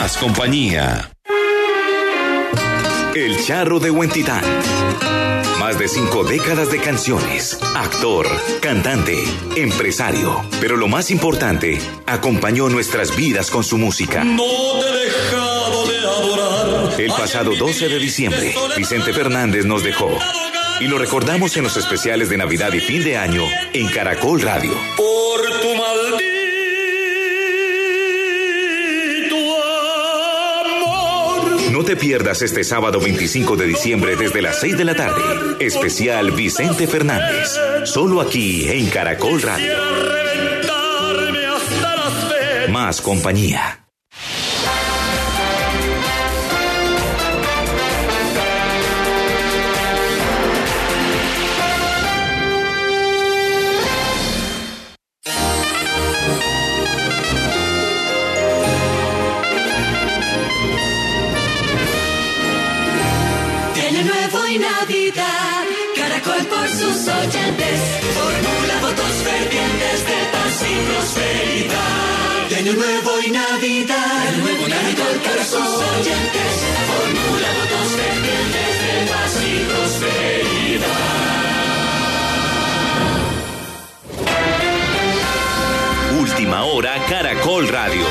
Más compañía. El Charro de Huentitán. Más de cinco décadas de canciones. Actor, cantante, empresario. Pero lo más importante, acompañó nuestras vidas con su música. No te he dejado de adorar. El pasado 12 de diciembre, Vicente Fernández nos dejó. Y lo recordamos en los especiales de Navidad y fin de año en Caracol Radio. No te pierdas este sábado 25 de diciembre desde las 6 de la tarde. Especial Vicente Fernández. Solo aquí en Caracol Radio. Más compañía. Formula votos fervientes de paz y prosperidad. De Año Nuevo y Navidad, Caracol por sus oyentes, formula votos fervientes de paz y prosperidad. Última hora, Caracol Radio.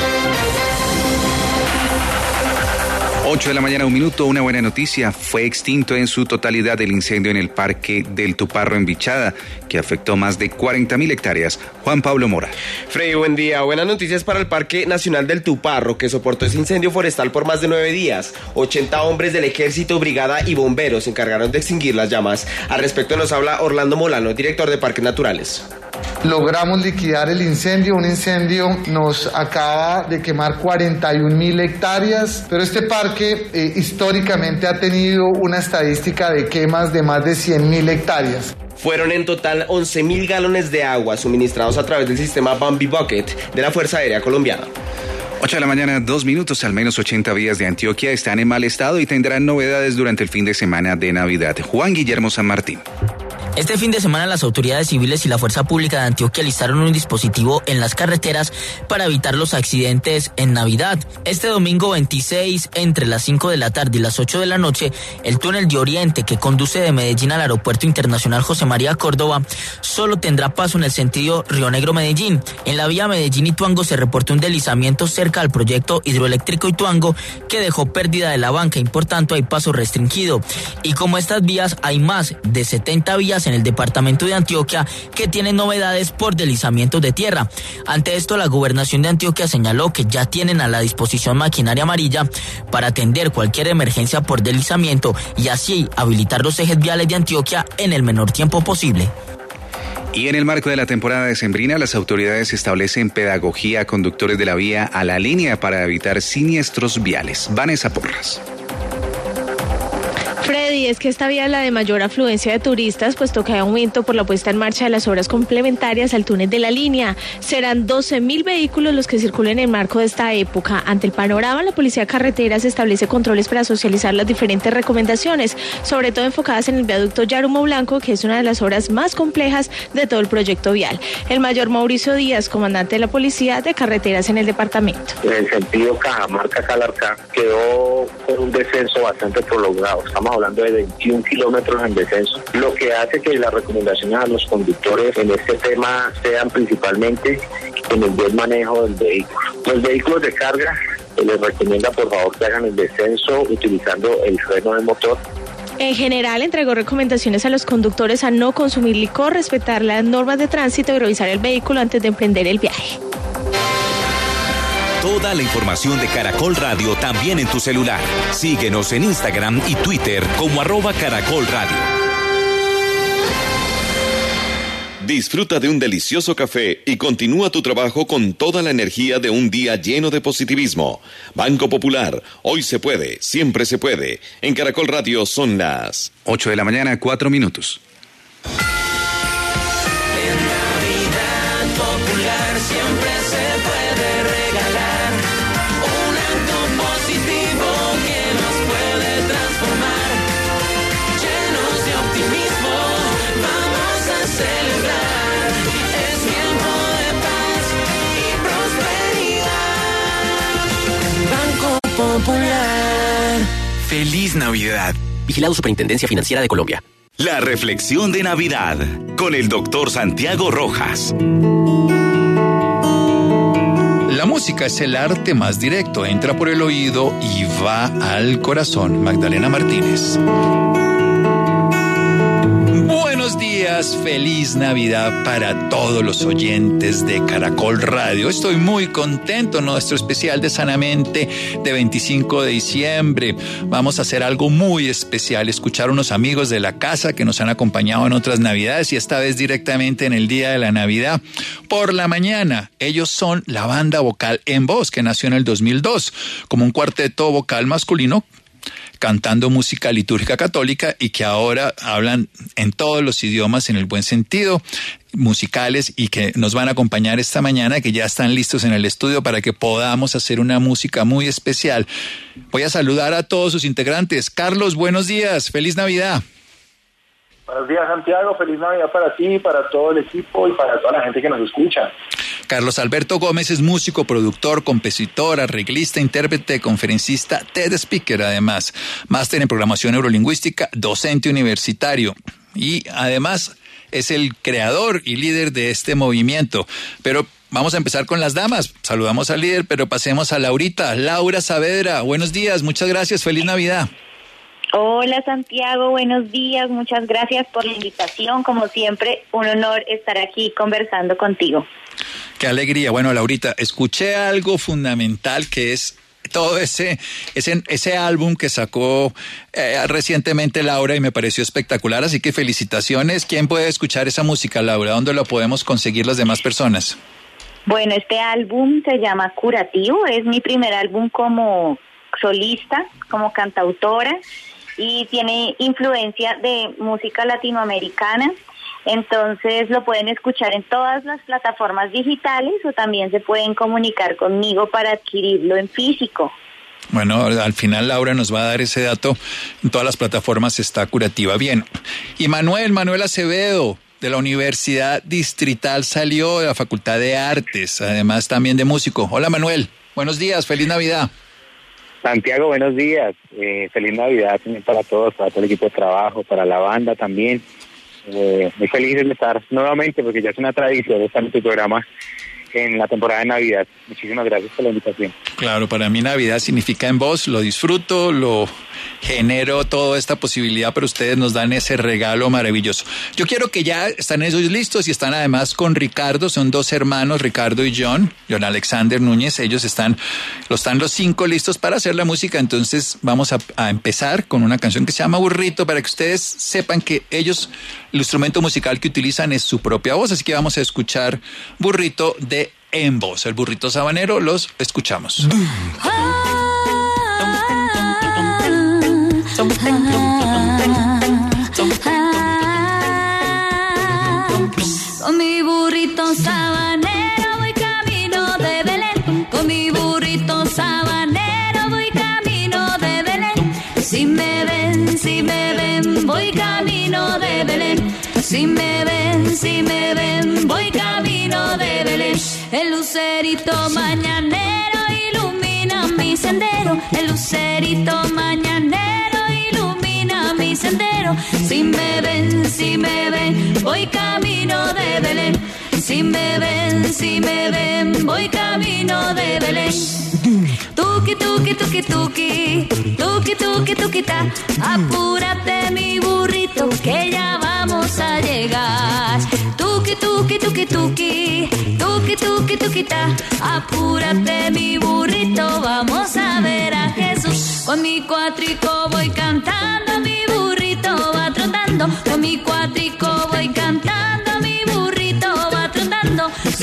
8 de la mañana, un minuto, una buena noticia. Fue extinto en su totalidad el incendio en el Parque del Tuparro en Bichada, que afectó más de 40 mil hectáreas. Juan Pablo Mora. Freddy, buen día. Buenas noticias para el Parque Nacional del Tuparro, que soportó ese incendio forestal por más de nueve días. 80 hombres del ejército, brigada y bomberos se encargaron de extinguir las llamas. Al respecto nos habla Orlando Molano, director de Parques Naturales. Logramos liquidar el incendio. Un incendio nos acaba de quemar 41 mil hectáreas, pero este parque eh, históricamente ha tenido una estadística de quemas de más de 100 mil hectáreas. Fueron en total 11 mil galones de agua suministrados a través del sistema Bambi Bucket de la Fuerza Aérea Colombiana. 8 de la mañana, dos minutos, al menos 80 vías de Antioquia están en mal estado y tendrán novedades durante el fin de semana de Navidad. Juan Guillermo San Martín. Este fin de semana las autoridades civiles y la Fuerza Pública de Antioquia listaron un dispositivo en las carreteras para evitar los accidentes en Navidad. Este domingo 26, entre las 5 de la tarde y las 8 de la noche, el túnel de Oriente que conduce de Medellín al Aeropuerto Internacional José María Córdoba solo tendrá paso en el sentido Río Negro-Medellín. En la vía Medellín-Ituango se reportó un deslizamiento cerca al proyecto hidroeléctrico Ituango que dejó pérdida de la banca y por tanto hay paso restringido. Y como estas vías hay más de 70 vías en el departamento de Antioquia que tienen novedades por deslizamientos de tierra. Ante esto, la gobernación de Antioquia señaló que ya tienen a la disposición maquinaria amarilla para atender cualquier emergencia por deslizamiento y así habilitar los ejes viales de Antioquia en el menor tiempo posible. Y en el marco de la temporada decembrina, las autoridades establecen pedagogía a conductores de la vía a la línea para evitar siniestros viales. Vanessa Porras. Freddy, es que esta vía es la de mayor afluencia de turistas, puesto que hay aumento por la puesta en marcha de las obras complementarias al túnel de la línea. Serán 12 mil vehículos los que circulen en el marco de esta época. Ante el panorama, la Policía de Carreteras establece controles para socializar las diferentes recomendaciones, sobre todo enfocadas en el viaducto Yarumo Blanco, que es una de las obras más complejas de todo el proyecto vial. El mayor Mauricio Díaz, comandante de la Policía de Carreteras en el departamento. En el sentido Cajamarca-Calarcá quedó con un descenso bastante prolongado. Estamos hablando de 21 kilómetros en descenso, lo que hace que las recomendaciones a los conductores en este tema sean principalmente en el buen manejo del vehículo. Los vehículos de carga les recomienda por favor que hagan el descenso utilizando el freno de motor En general, entregó recomendaciones a los conductores a no consumir licor, respetar las normas de tránsito y revisar el vehículo antes de emprender el viaje. Toda la información de Caracol Radio también en tu celular. Síguenos en Instagram y Twitter como arroba Caracol Radio. Disfruta de un delicioso café y continúa tu trabajo con toda la energía de un día lleno de positivismo. Banco Popular, hoy se puede, siempre se puede. En Caracol Radio son las 8 de la mañana, 4 minutos. Feliz Navidad. Vigilado Superintendencia Financiera de Colombia. La reflexión de Navidad con el doctor Santiago Rojas. La música es el arte más directo, entra por el oído y va al corazón. Magdalena Martínez. Feliz Navidad para todos los oyentes de Caracol Radio. Estoy muy contento, nuestro especial de Sanamente de 25 de diciembre. Vamos a hacer algo muy especial, escuchar unos amigos de la casa que nos han acompañado en otras Navidades y esta vez directamente en el día de la Navidad. Por la mañana, ellos son la banda vocal En Voz, que nació en el 2002 como un cuarteto vocal masculino cantando música litúrgica católica y que ahora hablan en todos los idiomas en el buen sentido musicales y que nos van a acompañar esta mañana, que ya están listos en el estudio para que podamos hacer una música muy especial. Voy a saludar a todos sus integrantes. Carlos, buenos días, feliz Navidad. Buenos días, Santiago. Feliz Navidad para ti, para todo el equipo y para toda la gente que nos escucha. Carlos Alberto Gómez es músico, productor, compositor, arreglista, intérprete, conferencista, TED Speaker, además, máster en programación neurolingüística, docente universitario y además es el creador y líder de este movimiento. Pero vamos a empezar con las damas. Saludamos al líder, pero pasemos a Laurita. Laura Saavedra, buenos días, muchas gracias, feliz Navidad. Hola Santiago, buenos días, muchas gracias por la invitación. Como siempre, un honor estar aquí conversando contigo. Qué alegría. Bueno, Laurita, escuché algo fundamental que es todo ese, ese, ese álbum que sacó eh, recientemente Laura y me pareció espectacular, así que felicitaciones. ¿Quién puede escuchar esa música, Laura? ¿Dónde lo podemos conseguir las demás personas? Bueno, este álbum se llama Curativo, es mi primer álbum como solista, como cantautora y tiene influencia de música latinoamericana. Entonces lo pueden escuchar en todas las plataformas digitales o también se pueden comunicar conmigo para adquirirlo en físico. Bueno, al final Laura nos va a dar ese dato. En todas las plataformas está curativa. Bien. Y Manuel, Manuel Acevedo, de la Universidad Distrital, salió de la Facultad de Artes, además también de músico. Hola Manuel, buenos días, feliz Navidad. Santiago, buenos días. Eh, feliz Navidad también para todos, para todo el equipo de trabajo, para la banda también. Eh, muy feliz de estar nuevamente porque ya es una tradición estar en tu programa en la temporada de Navidad. Muchísimas gracias por la invitación. Claro, para mí Navidad significa en voz, lo disfruto, lo genero toda esta posibilidad, pero ustedes nos dan ese regalo maravilloso. Yo quiero que ya están esos listos y están además con Ricardo, son dos hermanos, Ricardo y John, John Alexander Núñez, ellos están, los están los cinco listos para hacer la música, entonces vamos a, a empezar con una canción que se llama Burrito para que ustedes sepan que ellos, el instrumento musical que utilizan es su propia voz, así que vamos a escuchar Burrito de en voz. El burrito sabanero los escuchamos. Con mi burrito sabanero voy camino de Belén. Con mi burrito sabanero voy camino de Belén. Si me ven, si me ven, voy camino de Belén. Si me ven, si me ven, El lucerito mañanero ilumina mi sendero. El lucerito mañanero ilumina mi sendero. Si me ven, si me ven, voy camino de Belén. Si me ven, si me ven, voy camino de Belén. Tuki, tuki, tuki, tuki, tuki, tuki, tuki, ta. Apúrate mi burrito que ya vamos a llegar. Tuki, tuki, tuki, tuki, tuki, tuki, tuki, ta. Apúrate mi burrito, vamos a ver a Jesús. Con mi cuatrico voy cantando, mi burrito va trotando. Con mi cuatrico voy cantando,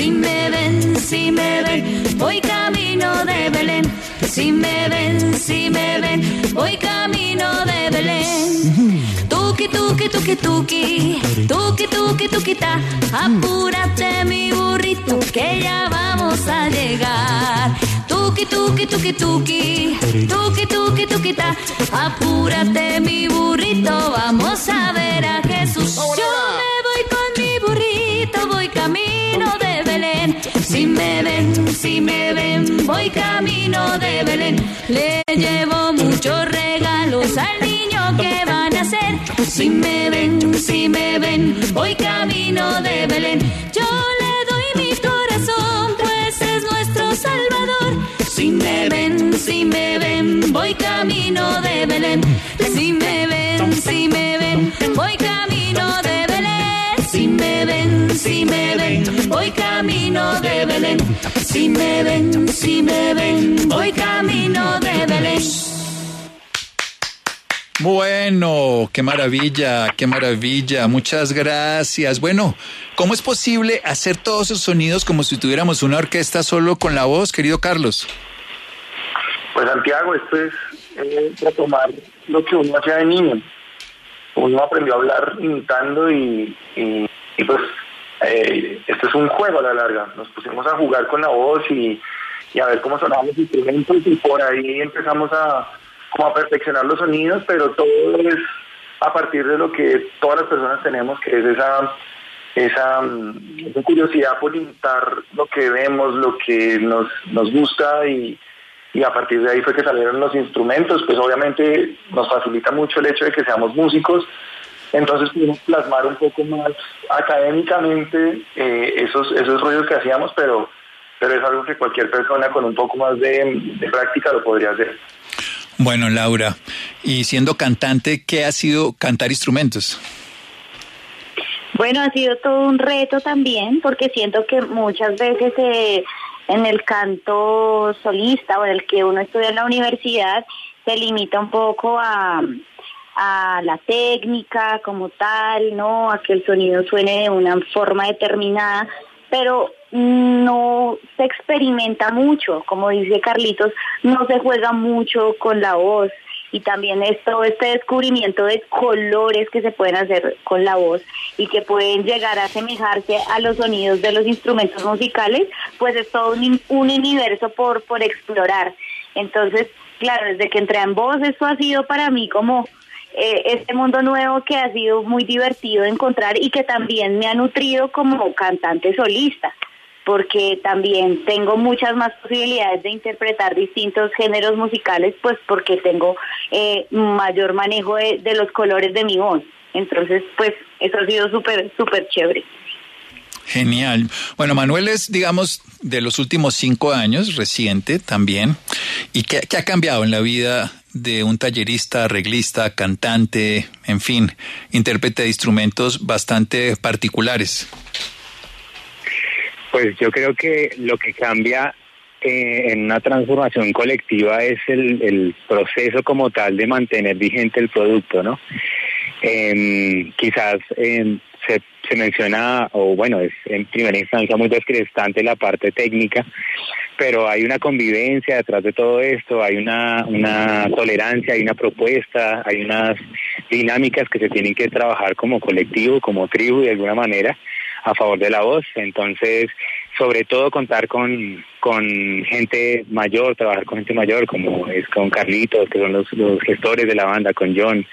Si me ven, si me ven, voy camino de Belén. Si me ven, si me ven, voy camino de Belén. Tuki, tuki, tuki, tuki, tuki, tuki, tuki, ta. Apúrate mi burrito que ya vamos a llegar. Tuki, tuki, tuki, tuki, tuki, tuki, tuki, ta. Apúrate mi burrito, vamos a ver a Jesús. Yo me Si me ven, si me ven, voy camino de Belén. Le llevo muchos regalos al niño que van a ser. Si me ven, si me ven, voy camino de Belén. Yo le doy mi corazón, pues es nuestro Salvador. Si me ven, si me ven, voy camino de Belén. Si me ven, si me ven, voy camino si me ven, voy camino de Belén. Si me ven, si me ven, voy camino de Belén. Bueno, qué maravilla, qué maravilla. Muchas gracias. Bueno, ¿cómo es posible hacer todos esos sonidos como si tuviéramos una orquesta solo con la voz, querido Carlos? Pues Santiago, esto es eh, retomar lo que uno hacía de niño. Uno aprendió a hablar imitando y, y, y pues eh, esto es un juego a la larga. Nos pusimos a jugar con la voz y, a ver cómo sonaban los instrumentos y por ahí empezamos a, como a perfeccionar los sonidos, pero todo es a partir de lo que todas las personas tenemos, que es esa esa, mm, esa curiosidad por imitar lo que vemos, lo que nos, nos gusta y, y a partir de ahí fue que salieron los instrumentos, pues obviamente nos facilita mucho el hecho de que seamos músicos, entonces pudimos plasmar un poco más académicamente eh, esos, esos ruidos que hacíamos, pero, pero es algo que cualquier persona con un poco más de, de práctica lo podría hacer. Bueno, Laura, y siendo cantante, ¿qué ha sido cantar instrumentos? Bueno, ha sido todo un reto también, porque siento que muchas veces eh, en el canto solista o en el que uno estudia en la universidad se limita un poco a, a la técnica como tal, ¿no? A que el sonido suene de una forma determinada, pero no se experimenta mucho, como dice Carlitos, no se juega mucho con la voz y también esto, este descubrimiento de colores que se pueden hacer con la voz y que pueden llegar a asemejarse a los sonidos de los instrumentos musicales, pues es todo un, un universo por, por explorar. Entonces, claro, desde que entré en voz, esto ha sido para mí como eh, este mundo nuevo que ha sido muy divertido encontrar y que también me ha nutrido como cantante solista porque también tengo muchas más posibilidades de interpretar distintos géneros musicales, pues porque tengo eh, mayor manejo de, de, los colores de mi voz. Entonces, pues eso ha sido súper, súper chévere. Genial. Bueno, Manuel es, digamos, de los últimos cinco años, reciente también. ¿Y qué, qué ha cambiado en la vida de un tallerista, arreglista, cantante, en fin, intérprete de instrumentos bastante particulares? Pues yo creo que lo que cambia eh, en una transformación colectiva es el, proceso como tal de mantener vigente el producto, ¿no? Eh, quizás eh, se, se, menciona, o bueno, es en primera instancia muy descrestante la parte técnica, pero hay una convivencia detrás de todo esto, hay una, una tolerancia, hay una propuesta, hay unas dinámicas que se tienen que trabajar como colectivo, como tribu de alguna manera a favor de la voz. Entonces, sobre todo contar con, con gente mayor, trabajar con gente mayor, como es con Carlitos, que son los, gestores de la banda, con John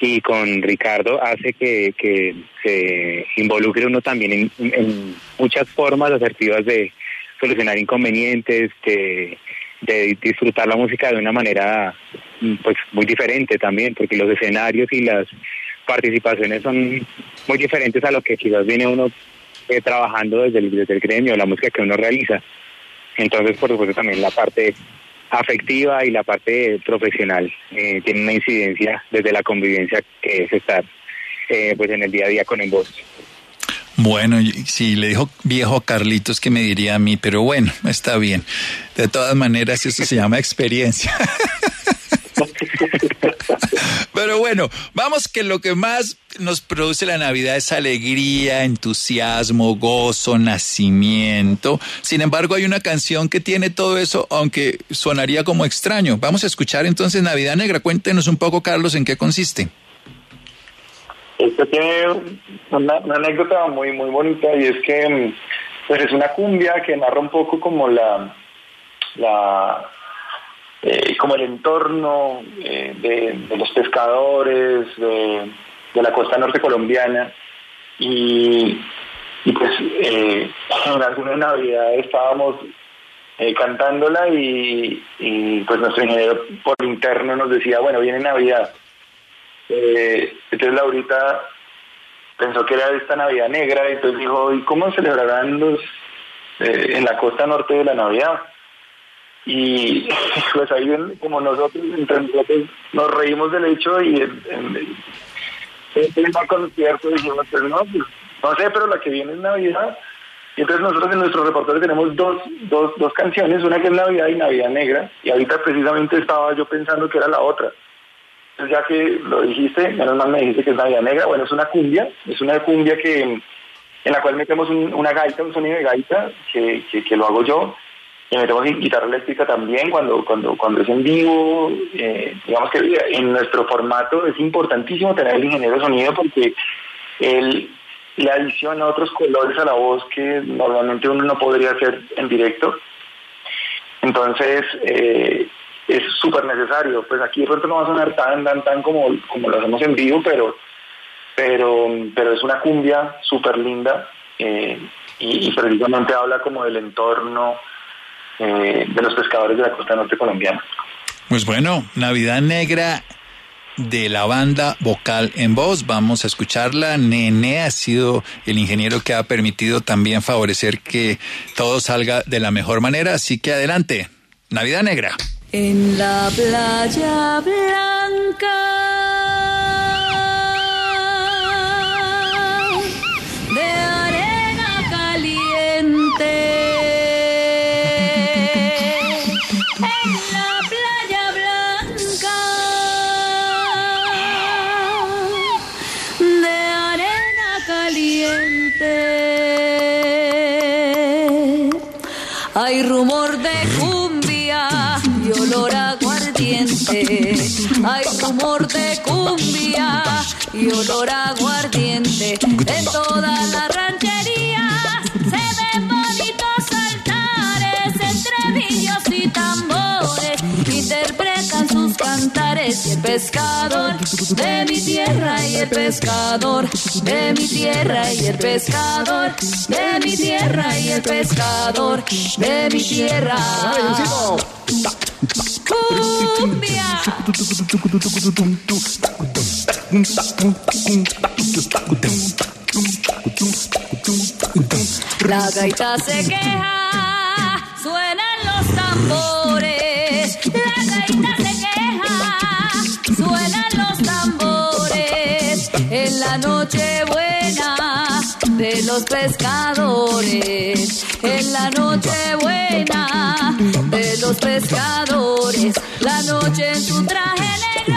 y con Ricardo, hace que, que se involucre uno también en, en muchas formas asertivas de solucionar inconvenientes, de, disfrutar la música de una manera pues muy diferente también, porque los escenarios y las participaciones son muy diferentes a lo que quizás viene uno eh, trabajando desde el, desde el gremio, la música que uno realiza. Entonces, por supuesto, también la parte afectiva y la parte profesional eh, tiene una incidencia desde la convivencia que es estar eh, pues en el día a día con el voz. Bueno, si le dijo viejo a Carlitos que me diría a mí, pero bueno, está bien. De todas maneras, eso se llama experiencia. Pero bueno, vamos que lo que más nos produce la Navidad es alegría, entusiasmo, gozo, nacimiento. Sin embargo, hay una canción que tiene todo eso, aunque sonaría como extraño. Vamos a escuchar entonces Navidad Negra. Cuéntenos un poco, Carlos, en qué consiste. Esto tiene una, anécdota muy muy bonita y es que pues es una cumbia que narra un poco como la eh, como el entorno eh, de, los pescadores de, la costa norte colombiana. Y, pues eh, en alguna Navidad estábamos cantándola y, y, pues nuestro ingeniero por interno nos decía bueno viene Navidad entonces Laurita pensó que era esta Navidad negra, y entonces dijo, ¿y cómo celebrarán los eh, en la costa norte de la Navidad? Y pues ahí como nosotros, nos reímos del hecho y en, en, en el dijimos, pues no, pues, no sé, pero la que viene es Navidad. Y entonces nosotros en nuestro repertorio tenemos dos, dos, dos canciones, una que es Navidad y Navidad Negra, y ahorita precisamente estaba yo pensando que era la otra. Ya que lo dijiste, menos mal me dijiste que es Navidad Negra, bueno, es una cumbia, es una cumbia que en la cual metemos un- una gaita, un sonido de gaita, que, que, lo hago yo, y metemos gui- guitarra eléctrica también cuando, cuando, cuando es en vivo, eh, digamos que en nuestro formato es importantísimo tener el ingeniero de sonido porque él le adiciona otros colores a la voz que normalmente uno no podría hacer en directo. Entonces, eh, es súper necesario. Pues aquí de pronto no va a sonar tan, tan, tan como, como lo hacemos en vivo, pero, pero, pero es una cumbia súper linda eh, y, y precisamente habla como del entorno eh, de los pescadores de la costa norte colombiana. Pues bueno, Navidad Negra de la banda Vocal en Voz. Vamos a escucharla. Nene ha sido el ingeniero que ha permitido también favorecer que todo salga de la mejor manera. Así que adelante. Navidad Negra. En la playa blanca de arena caliente. En la playa blanca de arena caliente. Hay rumor de aguardiente. Hay rumor de cumbia y olor aguardiente. En toda la ranchería se ven bonitos altares entre villos y tambores. Interpretan sus cantares y el pescador de mi tierra y el pescador de mi tierra y el pescador de mi tierra y el pescador de mi tierra. La gaita se queja, suenan los tambores. La gaita se queja, suenan los tambores. En la noche buena de los pescadores. En la noche buena los pescadores. La noche en su traje negro,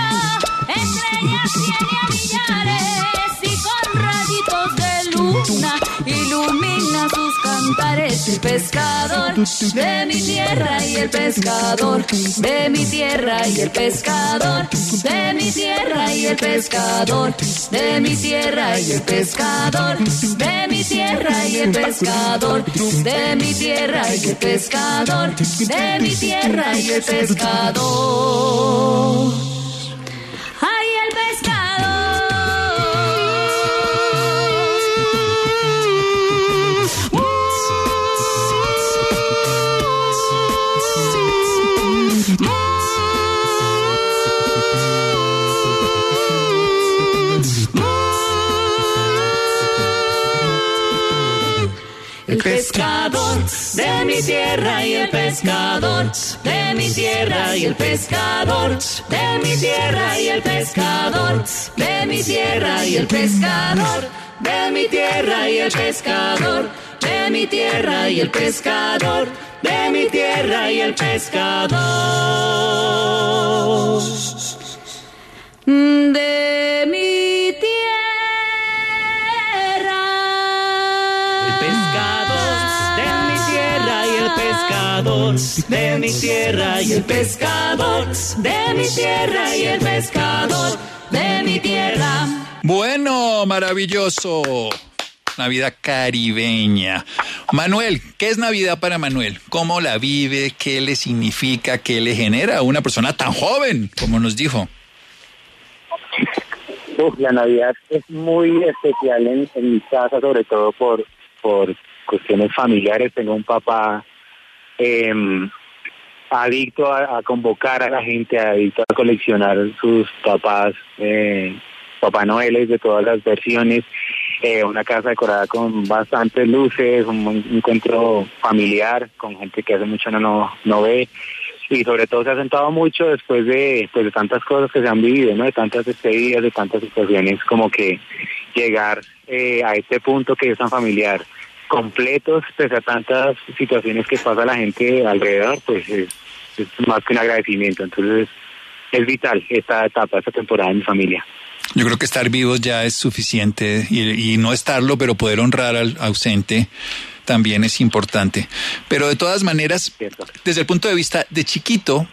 estrellas tiene a millares y con rayitos de luna ilumina cantares. El pescador de mi tierra y el pescador de mi tierra y el pescador de mi tierra y el pescador de mi tierra y el pescador de mi tierra y el pescador de mi tierra y el pescador de mi tierra y el pescador. Pescador de mi tierra y el pescador de mi tierra y el pescador de mi tierra y el pescador de mi tierra y el pescador de mi tierra y el pescador de mi tierra y el pescador de mi tierra y el pescador. Mi pescador de mi tierra y el pescador de mi tierra y el pescador de mi tierra. Bueno, maravilloso. Navidad caribeña. Manuel, ¿qué es Navidad para Manuel? ¿Cómo la vive? ¿Qué le significa? ¿Qué le genera a una persona tan joven, como nos dijo? Uf, la Navidad es muy especial en, en mi casa, sobre todo por, por cuestiones familiares. Tengo un papá eh, adicto a, convocar a la gente, adicto a coleccionar sus papás, eh, Papá Noeles de todas las versiones. eh, una casa decorada con bastantes luces, un, encuentro familiar con gente que hace mucho no, no, no ve y sobre todo se ha sentado mucho después de, pues, de tantas cosas que se han vivido, ¿no? de tantas despedidas, de tantas situaciones, como que llegar eh, a este punto que es tan familiar, completos, pese a tantas situaciones que pasa la gente alrededor, pues es, más que un agradecimiento. Entonces es vital esta etapa, esta temporada en mi familia. Yo creo que estar vivos ya es suficiente y no estarlo, pero poder honrar al ausente también es importante. Pero de todas maneras, desde el punto de vista de chiquito,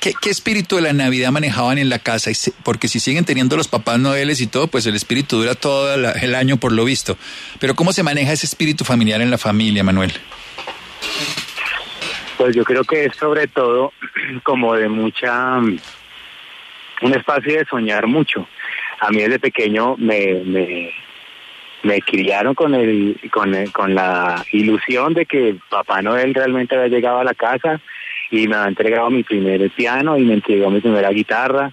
¿qué, qué espíritu de la Navidad manejaban en la casa? Porque si siguen teniendo los papás noveles y todo, pues el espíritu dura todo el año por lo visto. Pero ¿cómo se maneja ese espíritu familiar en la familia, Manuel? Pues yo creo que es sobre todo como de mucha, un espacio de soñar mucho. A mí desde pequeño me, me, me criaron con el, con el- con la ilusión de que Papá Noel realmente había llegado a la casa y me había entregado mi primer piano y me entregó mi primera guitarra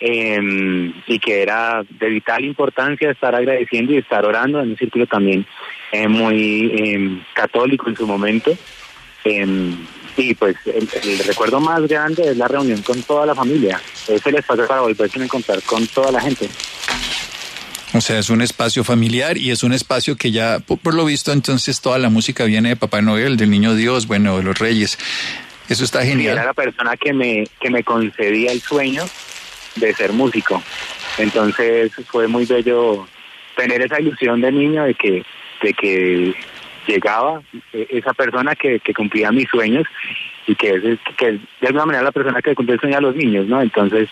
eh, y que era de vital importancia estar agradeciendo y estar orando en un círculo también eh, muy eh, católico en su momento. Eh, y pues el, recuerdo más grande es la reunión con toda la familia. Es el espacio para volverse a encontrar con toda la gente. O sea, es un espacio familiar y es un espacio que ya, por, por lo visto, entonces toda la música viene de Papá Noel, del Niño Dios, bueno, de los Reyes. Eso está Y genial. era la persona que me, que me concedía el sueño de ser músico. Entonces fue muy bello tener esa ilusión de niño de que, de que llegaba eh, esa persona que, que cumplía mis sueños y que es, que es de alguna manera la persona que cumple el sueño a los niños, ¿no? Entonces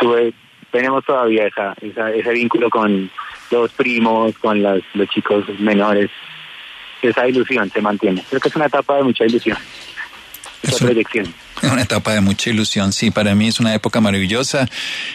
tuve, tenemos todavía esa, esa, ese vínculo con los primos, con las, los chicos menores. Esa ilusión se mantiene. Creo que es una etapa de mucha ilusión. Mucha proyección. Una etapa de mucha ilusión, sí, para mí es una época maravillosa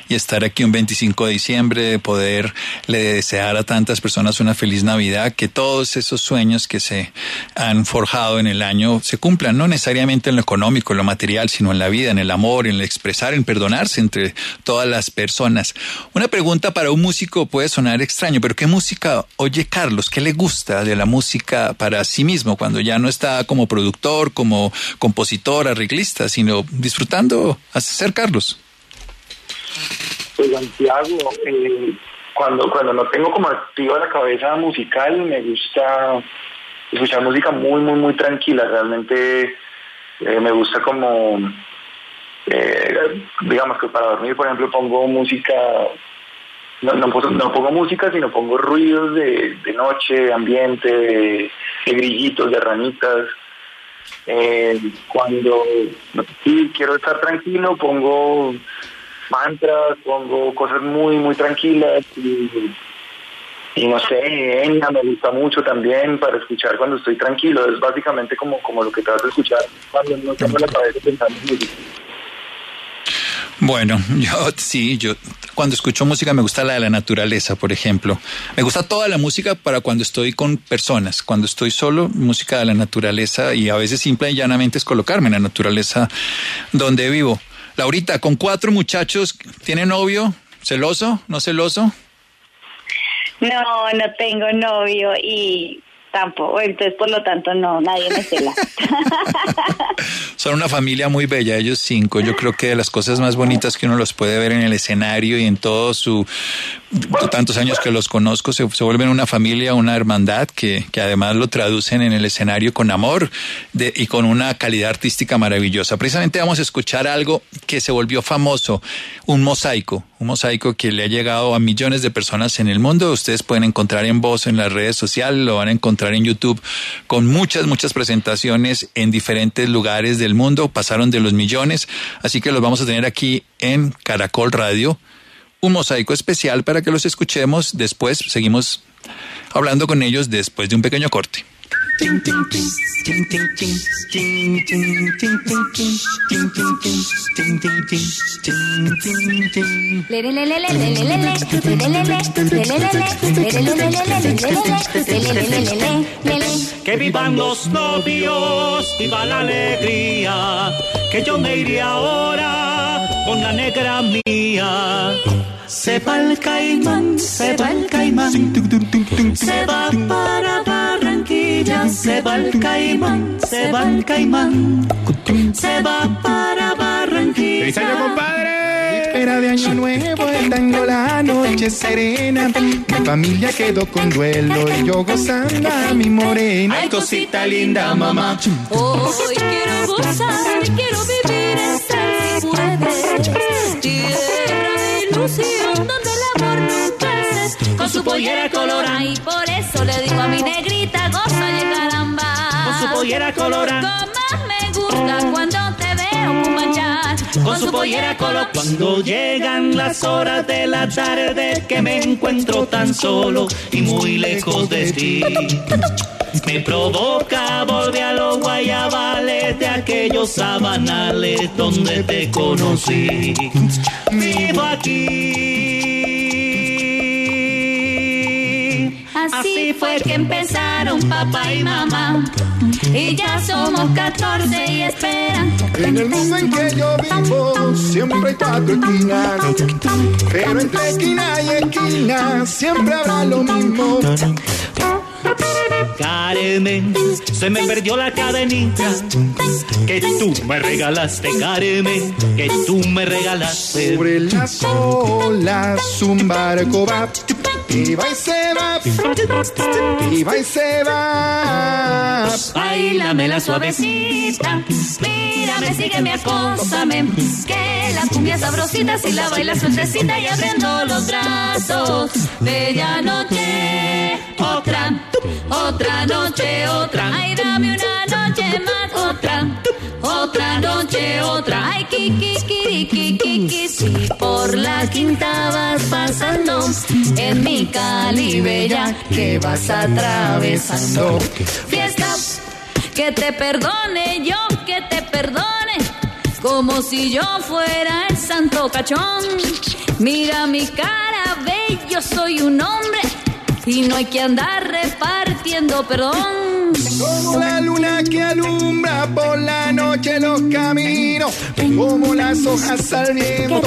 y estar aquí un 25 de diciembre, de poder le desear a tantas personas una feliz Navidad, que todos esos sueños que se han forjado en el año se cumplan, no necesariamente en lo económico, en lo material, sino en la vida, en el amor, en el expresar, en perdonarse entre todas las personas. Una pregunta para un músico puede sonar extraño, pero ¿qué música oye Carlos? ¿Qué le gusta de la música para sí mismo cuando ya no está como productor, como compositor, arreglista, sino disfrutando hacer Carlos? Pues Santiago, eh, cuando, cuando no tengo como activa la cabeza musical, me gusta escuchar música muy, muy, muy tranquila. Realmente eh, me gusta como, eh, digamos que para dormir, por ejemplo, pongo música, no, no, pongo- no pongo música, sino pongo ruidos de, noche, de ambiente, de, de grillitos, de ranitas. Eh, cuando sí, quiero estar tranquilo, pongo mantras, pongo cosas muy, muy tranquilas y, no sé, Enya me gusta mucho también para escuchar cuando estoy tranquilo. Es básicamente como, como lo que trato de escuchar cuando no tengo la cabeza pensando en. Bueno, yo sí, yo cuando escucho música me gusta la de la naturaleza, por ejemplo. Me gusta toda la música para cuando estoy con personas. Cuando estoy solo, música de la naturaleza y a veces simple y llanamente es colocarme en la naturaleza donde vivo. Laurita, con cuatro muchachos, ¿tiene novio? ¿Celoso? ¿No celoso? No, no tengo novio y tampoco, entonces por lo tanto no, nadie me cela. Son una familia muy bella, ellos cinco. Yo creo que de las cosas más bonitas que uno los puede ver en el escenario y en todo su tantos años que los conozco, se, se vuelven una familia, una hermandad que, que además lo traducen en el escenario con amor de- y con una calidad artística maravillosa. Precisamente vamos a escuchar algo que se volvió famoso, un mosaico, un mosaico que le ha llegado a millones de personas en el mundo. Ustedes pueden encontrar en voz en las redes sociales, lo van a encontrar en YouTube con muchas, muchas presentaciones en diferentes lugares del mundo. Pasaron de los millones, así que los vamos a tener aquí en Caracol Radio un mosaico especial para que los escuchemos. Después seguimos hablando con ellos después de un pequeño corte. Que vivan los novios, viva la alegría, que yo me iré ahora con la negra mía se va el caimán, se va el caimán. Se va para Barranquilla, se va el caimán, se va el caimán. Se va para Barranquilla. ¡Feliz año, compadre! Espera de año nuevo, estando la noche serena. Mi familia quedó con duelo y yo gozando a mi morena. Ay, cosita linda, mamá. Hoy quiero gozar, quiero vivir en si puedes. Tierra de ilusión Con su pollera colorada. Y por eso le digo a mi negrita, goza y caramba. Con su pollera colorada. Como me gusta cuando te veo cumanchar. Con su pollera color Cuando llegan las horas de la tarde que me encuentro tan solo y muy lejos de ti. Me provoca volver a los guayabales de aquellos sabanales donde te conocí. Vivo aquí. Así fue que empezaron papá y mamá. Y ya somos 14 y esperan. En el mundo en que yo vivo siempre hay cuatro esquinas. Pero entre esquina y esquina siempre habrá lo mismo. Carmen, se me perdió la cadenita que tú me regalaste, Carmen, que tú me regalaste. Sobre las olas un barco va. Y va y se va. Y va y se va. Bailame la suavecita. Mírame, sígueme, acósame. Que la cumbia sabrosita si la baila sueltecita y abriendo los brazos. Bella noche, otra, otra noche, otra. Ay, dame una noche más, otra. Otra noche, otra. Ay, kiki, kiki, kiki, si por la quinta vas pasando en mi Cali bella que vas atravesando. Fiesta, que te perdone, yo que te perdone, como si yo fuera el santo cachón. Mira mi cara, ve, yo soy un hombre y no hay que andar repartiendo perdón. Como la luna que alumbra por la noche los caminos, como las hojas al viento,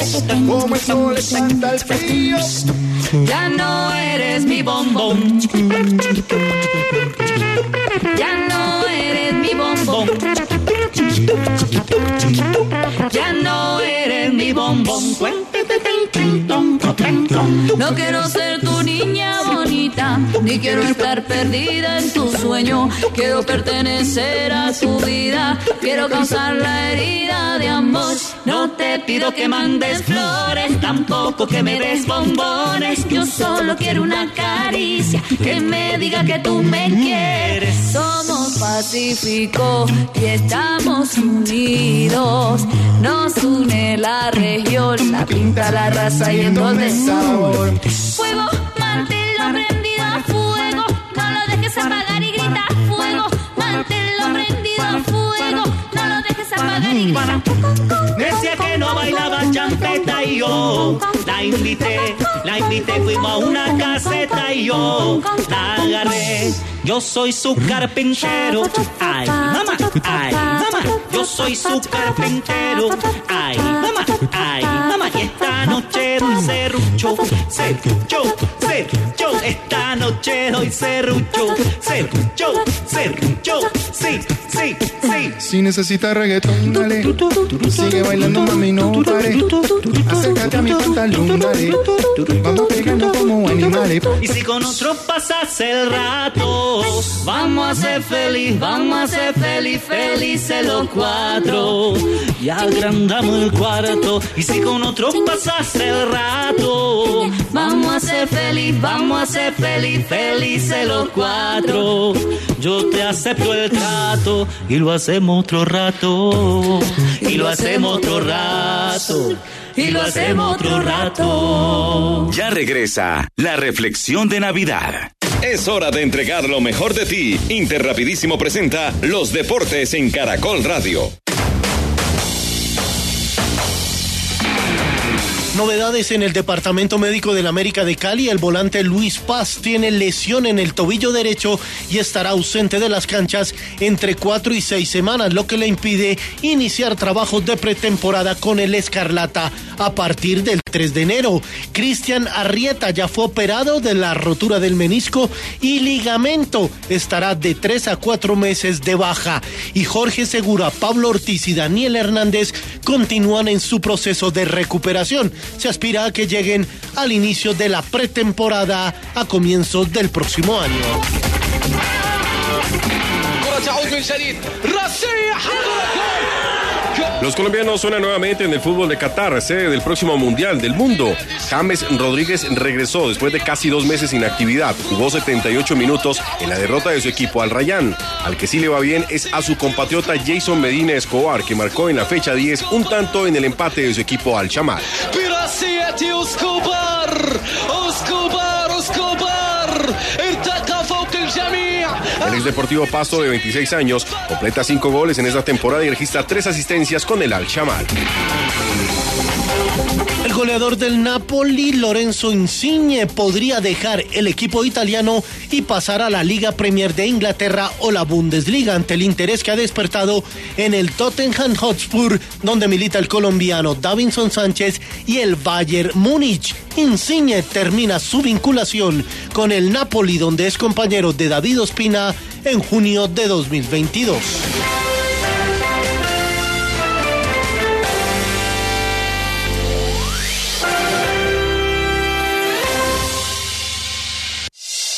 como el sol espanta el frío. Ya no eres mi bombón. Ya no eres mi bombón. Ya no eres mi bombón. No quiero ser tu niña bonita, ni quiero estar perdida en tu sueño. Quiero pertenecer a tu vida, quiero causar la herida de amor. No te pido que mandes flores, tampoco que me des bombones. Yo solo quiero una caricia que me diga que tú me quieres. Somos pacíficos y estamos unidos. Nos une la región, la pinta, la raza y el de sabor. Fuego, manténlo prendido grita Decía que no bailaba champeta y yo la invité, la invité, fuimos a una caseta y yo la agarré. Yo soy su carpintero, ay mamá, ay mamá, yo soy su carpintero, ay mamá, ay mamá, y esta noche doy serrucho, serrucho, serrucho, esta noche doy serrucho, serrucho, serrucho, sí, sí, sí. Si necesitas reggaetón, dale. Sigue bailando, mami, no pare. Acércate a mi pantalón, dale. Vamos pegando como animales. Y si con otro pasas el rato, vamos a ser feliz, vamos a ser feliz, felices los cuatro. Y agrandamos el cuarto. Y si con otro pasas el rato, vamos a ser feliz, vamos a ser feliz, felices los cuatro. Yo te acepto el trato y lo hacemos otro rato. Y lo hacemos otro rato. Y lo hacemos otro rato. Ya regresa la reflexión de Navidad. Es hora de entregar lo mejor de ti. Interrapidísimo presenta los deportes en Caracol Radio. Novedades en el Departamento Médico del América de Cali. El volante Luis Paz tiene lesión en el tobillo derecho y estará ausente de las canchas entre cuatro y seis semanas, lo que le impide iniciar trabajos de pretemporada con el Escarlata a partir del 3 23 de enero. Cristian Arrieta ya fue operado de la rotura del menisco y ligamento. Estará de 3 a 4 meses de baja. Y Jorge Segura, Pablo Ortiz y Daniel Hernández continúan en su proceso de recuperación. Se aspira a que lleguen al inicio de la pretemporada a comienzos del próximo año. Los colombianos suenan nuevamente en el fútbol de Qatar, sede del próximo Mundial del Mundo. James Rodríguez regresó después de casi dos meses sin actividad. Jugó 78 minutos en la derrota de su equipo al Rayán. Al que sí le va bien es a su compatriota Jason Medina Escobar, que marcó en la fecha 10 un tanto en el empate de su equipo al Chamal. El ex Deportivo Pasto de 26 años completa cinco goles en esta temporada y registra tres asistencias con el Al-Shamal. Goleador del Napoli, Lorenzo Insigne, podría dejar el equipo italiano y pasar a la Liga Premier de Inglaterra o la Bundesliga ante el interés que ha despertado en el Tottenham Hotspur, donde milita el colombiano Davinson Sánchez y el Bayern Múnich. Insigne termina su vinculación con el Napoli, donde es compañero de David Ospina en junio de 2022.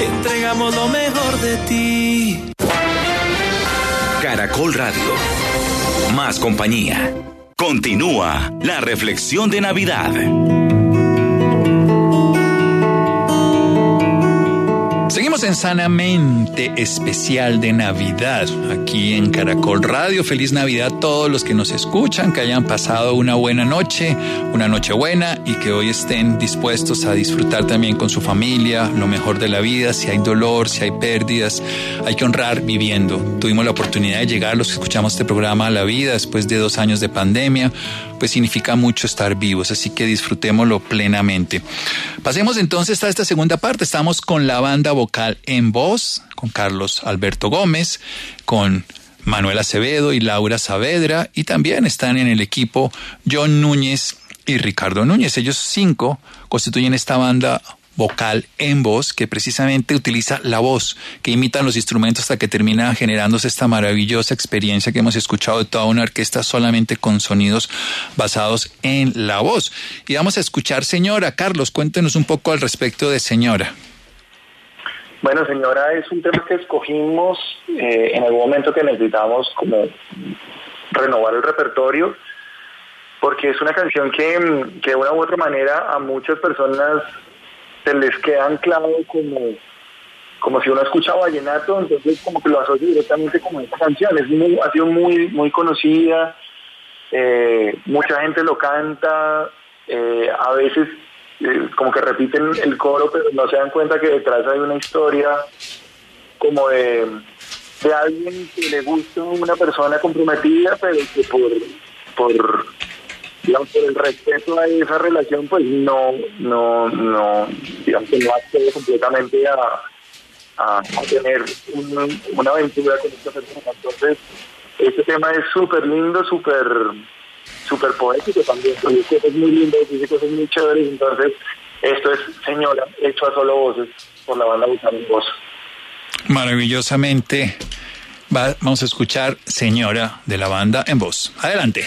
entregamos lo mejor de ti. Caracol Radio. Más compañía. Continúa la reflexión de Navidad. Seguimos en Sanamente especial de Navidad aquí en Caracol Radio. Feliz Navidad a todos los que nos escuchan, que hayan pasado una buena noche, una noche buena y que hoy estén dispuestos a disfrutar también con su familia lo mejor de la vida. Si hay dolor, si hay pérdidas, hay que honrar viviendo. Tuvimos la oportunidad de llegar, los que escuchamos este programa, a la vida después de dos años de pandemia, pues significa mucho estar vivos, así que disfrutémoslo plenamente. Pasemos entonces a esta segunda parte. Estamos con la banda vocal en voz, con Carlos Alberto Gómez, con Manuel Acevedo y Laura Saavedra, y también están en el equipo John Núñez y Ricardo Núñez. Ellos cinco constituyen esta banda vocal en voz que precisamente utiliza la voz, que imitan los instrumentos hasta que termina generándose esta maravillosa experiencia que hemos escuchado de toda una orquesta solamente con sonidos basados en la voz. Y vamos a escuchar Señora. Carlos, cuéntenos un poco al respecto de Señora. Bueno, señora, es un tema que escogimos eh, en algún momento que necesitamos como renovar el repertorio, porque es una canción que, que de una u otra manera a muchas personas se les queda anclado como, como si uno escucha vallenato, entonces como que lo asocia directamente con esta canción. Es muy, ha sido muy, muy conocida, eh, mucha gente lo canta, eh, a veces eh, como que repiten el coro, pero no se dan cuenta que detrás hay una historia como de, de alguien que le gusta una persona comprometida, pero que por, por digamos, por el respeto a esa relación, pues no, no, no, digamos que no accede completamente a, a, tener un- una aventura con esta persona. Entonces, este tema es súper lindo, súper súper poético también, dice cosas muy lindas, dice cosas muy chéveres, entonces esto es Señora, hecho a solo voces por la banda Voz. Maravillosamente va- vamos a escuchar Señora de la banda en voz. Adelante.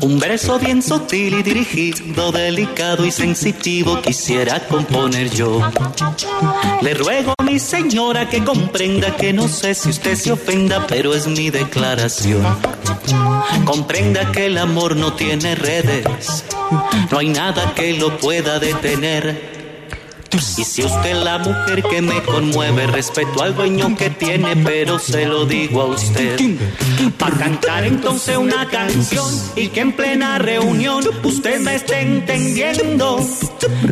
Un verso bien sutil y dirigido, delicado y sensitivo quisiera componer yo. Le ruego a mi señora que comprenda que no sé si usted se ofenda, pero es mi declaración. Comprenda que el amor no tiene redes, no hay nada que lo pueda detener. Y si usted la mujer que me conmueve, respeto al dueño que tiene, pero se lo digo a usted. Para cantar entonces una canción y que en plena reunión usted me esté entendiendo.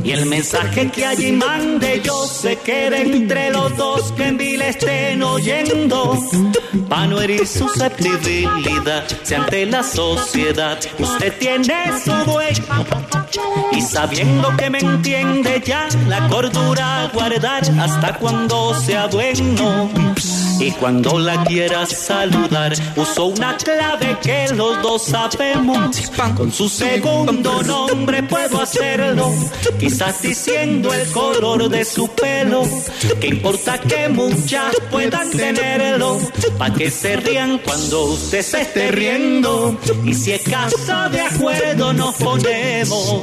Y el mensaje que allí mande yo se quede entre los dos que en vile estén oyendo. Para no herir susceptibilidad, si ante la sociedad usted tiene su dueño. Y sabiendo que me entiende ya, la cordura guardar hasta cuando sea bueno. Y cuando la quiera saludar, uso una clave que los dos sabemos. Con su segundo nombre puedo hacerlo, quizás diciendo el color de su pelo. Que importa que muchas puedan tenerlo, pa' que se rían cuando usted se esté riendo. Y si es caso de acuerdo, nos ponemos.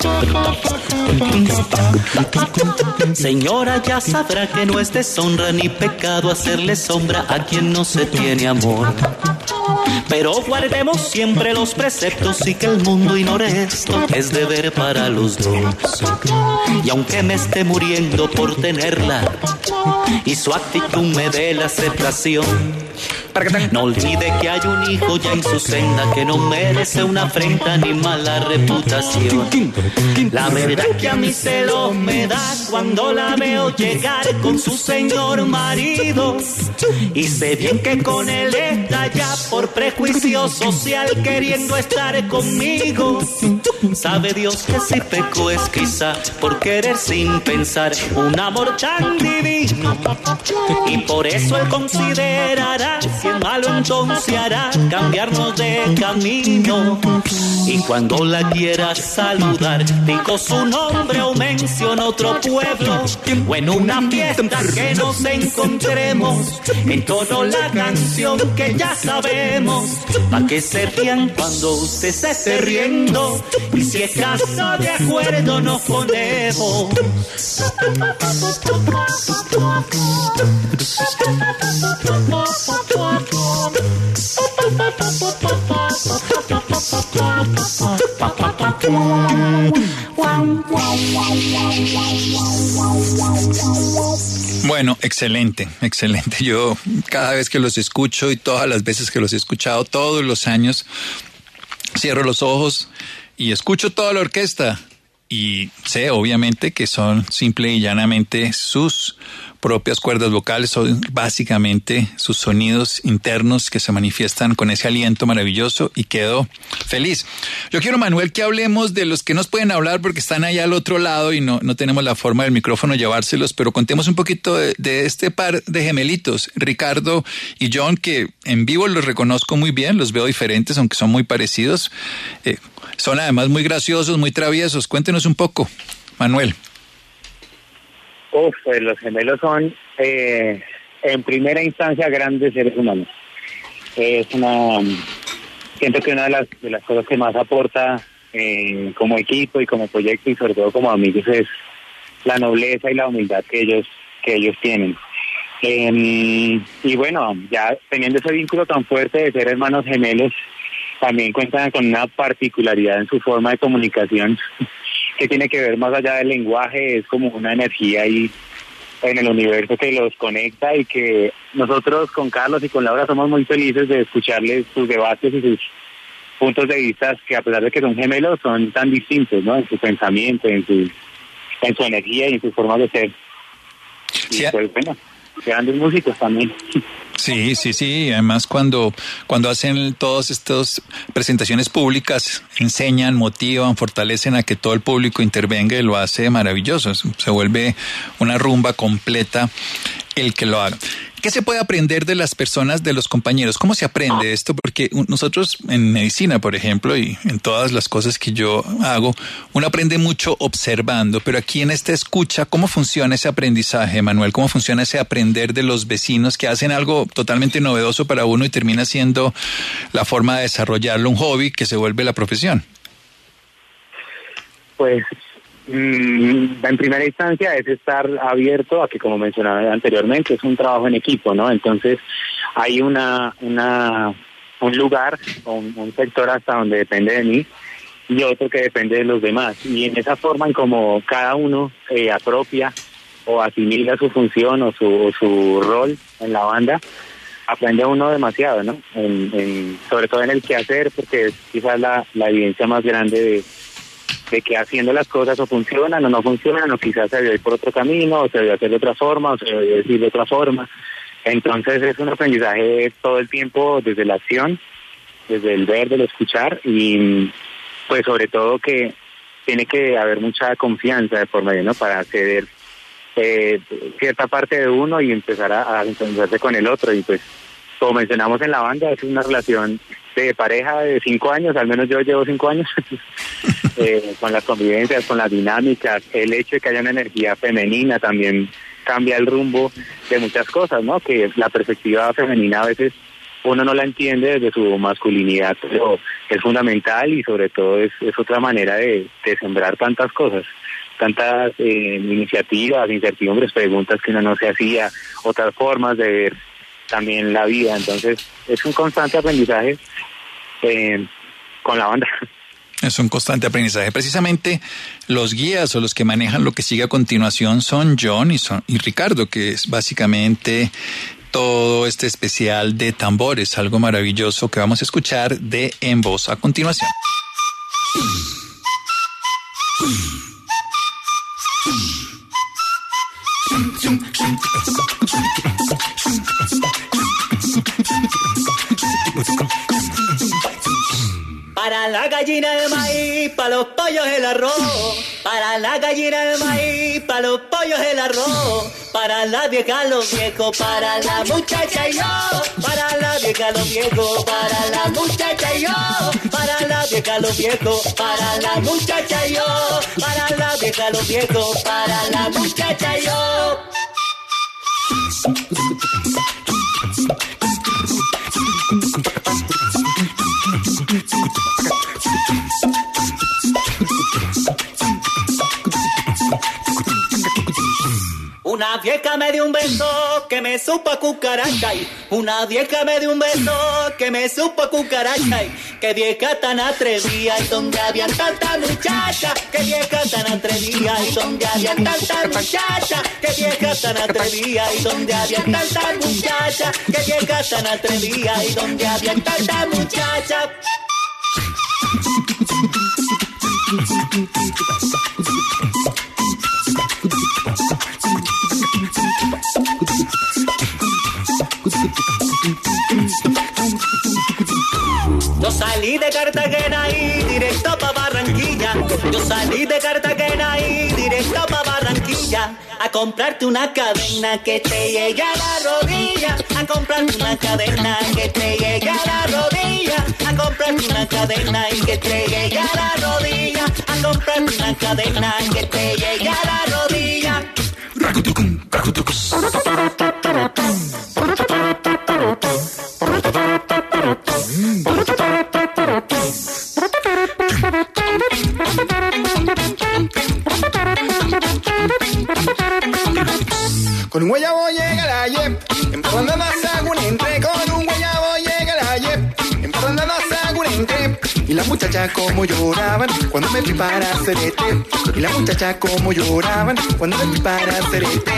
Señora, ya sabrá que no es deshonra ni pecado hacerle sombra a quien no se tiene amor. Pero guardemos siempre los preceptos y que el mundo ignore esto es deber para los dos. Y aunque me esté muriendo por tenerla y su actitud me dé la aceptación, no olvide que hay un hijo ya en su senda que no merece una afrenta ni mala reputación. La verdad que a mí celo me da cuando la veo llegar con su señor marido. Y sé bien que con él está ya por prejuicio social queriendo estar conmigo. Sabe Dios que si peco es quizá por querer sin pensar un amor tan divino. Y por eso él considerará es malo entonces hará cambiarnos de camino. Y cuando la quiera saludar, digo su nombre o menciona otro pueblo. O en una fiesta que nos encontremos, entono la canción que ya sabemos. Pa' que se rían cuando usted se esté riendo. Y si es caso de acuerdo, nos ponemos. Bueno, excelente, excelente. Yo cada vez que los escucho y todas las veces que los he escuchado, todos los años, cierro los ojos y escucho toda la orquesta y sé obviamente que son simple y llanamente sus propias cuerdas vocales son básicamente sus sonidos internos que se manifiestan con ese aliento maravilloso y quedo feliz. Yo quiero, Manuel, que hablemos de los que nos pueden hablar porque están allá al otro lado y no, no tenemos la forma del micrófono llevárselos, pero contemos un poquito de, este par de gemelitos, Ricardo y John, que en vivo los reconozco muy bien, los veo diferentes, aunque son muy parecidos. Eh, son además muy graciosos, muy traviesos. Cuéntenos un poco, Manuel. Uf, pues los gemelos son eh, en primera instancia grandes seres humanos. Es una, siento que una de las, cosas que más aporta eh, como equipo y como proyecto y sobre todo como amigos es la nobleza y la humildad que ellos, que ellos tienen. Eh, y bueno, ya teniendo ese vínculo tan fuerte de ser hermanos gemelos, también cuentan con una particularidad en su forma de comunicación que tiene que ver más allá del lenguaje, es como una energía ahí en el universo que los conecta y que nosotros con Carlos y con Laura somos muy felices de escucharles sus debates y sus puntos de vista que a pesar de que son gemelos son tan distintos, ¿no? En su pensamiento, en su, en su energía y en su forma de ser. Y Sí, pues bueno, grandes músicos también. Sí, sí, sí. Además, cuando, cuando hacen todas estas presentaciones públicas, enseñan, motivan, fortalecen a que todo el público intervenga y lo hace maravilloso. Se vuelve una rumba completa el que lo haga. ¿Qué se puede aprender de las personas, de los compañeros? ¿Cómo se aprende esto? Porque nosotros en medicina, por ejemplo, y en todas las cosas que yo hago, uno aprende mucho observando, pero aquí en esta escucha, ¿cómo funciona ese aprendizaje, Manuel? ¿Cómo funciona ese aprender de los vecinos que hacen algo totalmente novedoso para uno y termina siendo la forma de desarrollarlo, un hobby que se vuelve la profesión? Pues en primera instancia es estar abierto a que, como mencionaba anteriormente, es un trabajo en equipo, ¿no? Entonces hay una, una un lugar un, sector hasta donde depende de mí y otro que depende de los demás. Y en esa forma en como cada uno eh, apropia o asimila su función o su, su rol en la banda, aprende uno demasiado, ¿no? En, sobre todo en el quehacer, porque es quizás la, la evidencia más grande de de que haciendo las cosas o funcionan o no funcionan, o quizás se debe ir por otro camino, o se debe hacer de otra forma, o se debe decir de otra forma. Entonces es un aprendizaje todo el tiempo desde la acción, desde el ver, del escuchar y pues sobre todo que tiene que haber mucha confianza de por medio, ¿no? Para ceder eh, cierta parte de uno y empezar a, entenderse con el otro y pues como mencionamos en la banda, es una relación de pareja de cinco años, al menos yo llevo cinco años, eh, con las convivencias, con las dinámicas, el hecho de que haya una energía femenina también cambia el rumbo de muchas cosas, ¿no? Que la perspectiva femenina a veces uno no la entiende desde su masculinidad, pero es fundamental y sobre todo es, otra manera de, sembrar tantas cosas, tantas eh, iniciativas, incertidumbres, preguntas que uno no se hacía, otras formas de ver también la vida. Entonces, es un constante aprendizaje eh, con la banda. Es un constante aprendizaje. Precisamente los guías o los que manejan lo que sigue a continuación son John y, Ricardo, que es básicamente todo este especial de tambores, algo maravilloso que vamos a escuchar de En Voz a continuación. Para la gallina de maíz, para los pollos el arroz. Para la gallina de maíz, para los pollos el arroz. Para la vieja los viejos, para la muchacha yo. Para la vieja los viejos, para la muchacha yo. Para la vieja los viejos, para la muchacha yo. Para la vieja los viejos, para la muchacha yo. Una vieja me dio un beso que me supo a una vieja me dio un beso que me supo a cucaracha y qué vieja tan atrevida y donde había tanta muchacha, qué vieja tan atrevida y donde había tanta muchacha, qué vieja tan atrevida y donde había tanta muchacha, qué vieja tan atrevida y donde había tanta muchacha. Cartagena y directo pa' Barranquilla. Yo salí de Cartagena y directo pa' Barranquilla. A comprarte una cadena que te llegue a la rodilla. A comprarte una cadena que te llegue a la rodilla. A comprarte una cadena y que te llegue a la rodilla. A comprarte una cadena que te llegue a la rodilla. Con muchacha como lloraban cuando me fui para hacer este. Y la muchacha como lloraban cuando me fui para hacer este.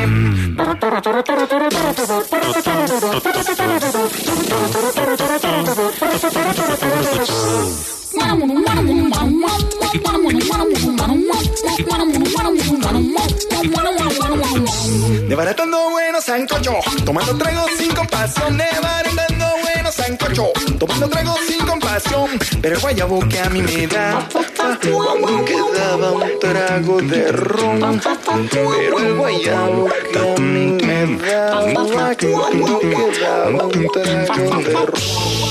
Desbaratando buenos sancocho. Tomando trago sin compasión, dando bueno Tomando trago sin compasión, pero el guayabo que a mí me da. Cuando quedaba un trago de ron, pero el guayabo que a mí me da. Cuando quedaba un trago de ron.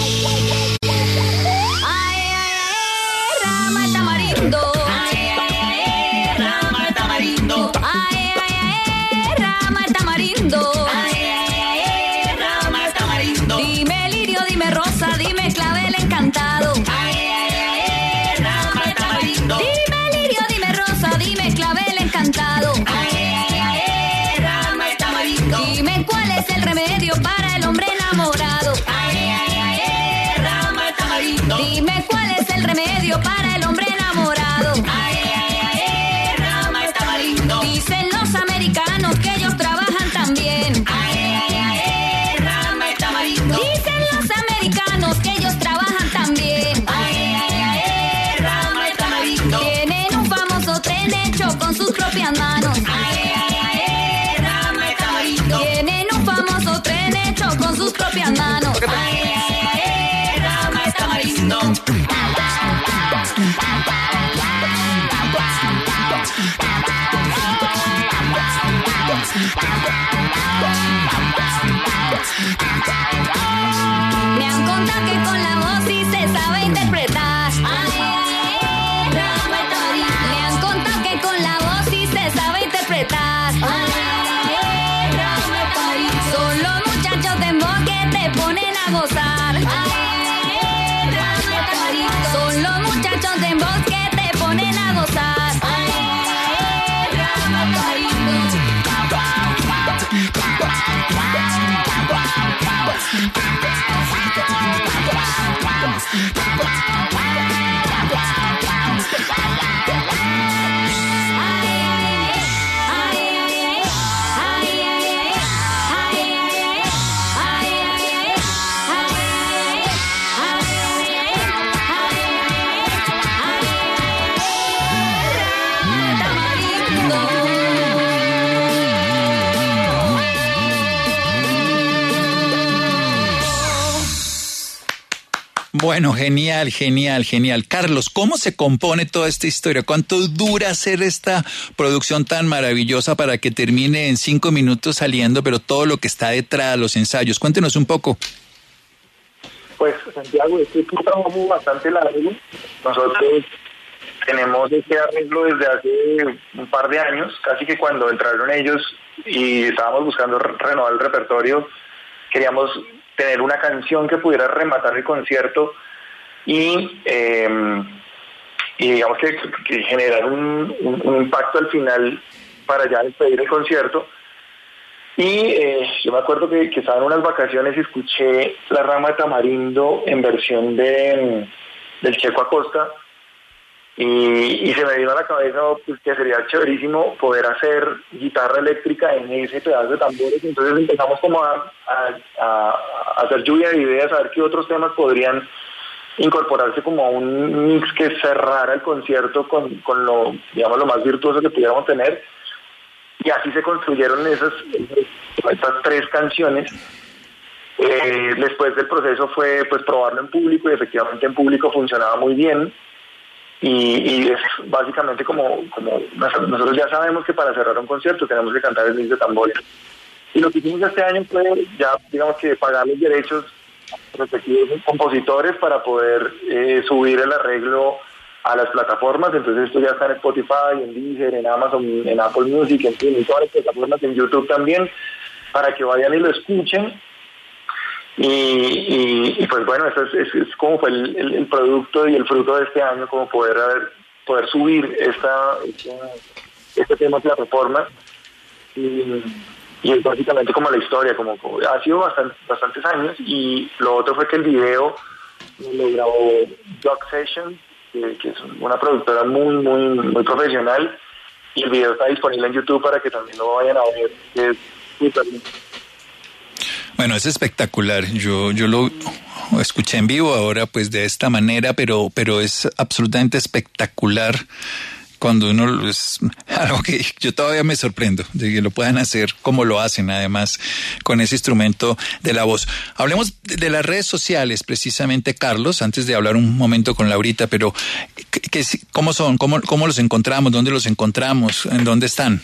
Propias manos. Bueno, genial, genial, genial. Carlos, ¿cómo se compone toda esta historia? ¿Cuánto dura hacer esta producción tan maravillosa para que termine en cinco minutos saliendo, pero todo lo que está detrás, los ensayos? Cuéntenos un poco. Pues Santiago, este es un trabajo bastante largo. Nosotros tenemos este arreglo desde hace un par de años, casi que cuando entraron ellos y estábamos buscando re- renovar el repertorio, queríamos tener una canción que pudiera rematar el concierto y, y digamos que, generar un, impacto al final para ya despedir el concierto. Y eh, yo me acuerdo que, que estaba en unas vacaciones y escuché La Rama de Tamarindo en versión de del Checo Acosta y, se me vino a la cabeza pues, que sería chéverísimo poder hacer guitarra eléctrica en ese pedazo de tambores. Entonces empezamos como a, hacer lluvia de ideas, a ver qué otros temas podrían incorporarse como a un mix que cerrara el concierto con, lo, digamos, lo más virtuoso que pudiéramos tener. Y así se construyeron esas, esas tres canciones. Eh, después del proceso fue pues probarlo en público y efectivamente en público funcionaba muy bien. Y, y es básicamente como, como nos- nosotros ya sabemos que para cerrar un concierto tenemos que cantar el de tambores. Y lo que hicimos este año fue ya, digamos que pagar los derechos a los respectivos compositores para poder eh, subir el arreglo a las plataformas. Entonces esto ya está en Spotify, en Deezer, en Amazon, en Apple Music, en en todas las plataformas, en YouTube también, para que vayan y lo escuchen. Y, y, y, pues bueno, eso es, es- es como fue el, producto y el fruto de este año, como poder poder subir esta, esta- este tema a plataformas. Y, y es básicamente como la historia, como, ha sido bastante, bastantes años. Y lo otro fue que el video lo grabó Dog Session, que, es una productora muy, muy, muy profesional. Y el video está disponible en YouTube para que también lo vayan a ver. Es súper. Bueno, es espectacular. Yo, yo lo escuché en vivo ahora, pues de esta manera, pero, pero es absolutamente espectacular cuando uno es algo que yo todavía me sorprendo de que lo puedan hacer como lo hacen además con ese instrumento de la voz. Hablemos de las redes sociales precisamente, Carlos, antes de hablar un momento con Laurita, pero ¿qué, cómo son? ¿Cómo, ¿Cómo los encontramos? ¿Dónde los encontramos? ¿En dónde están?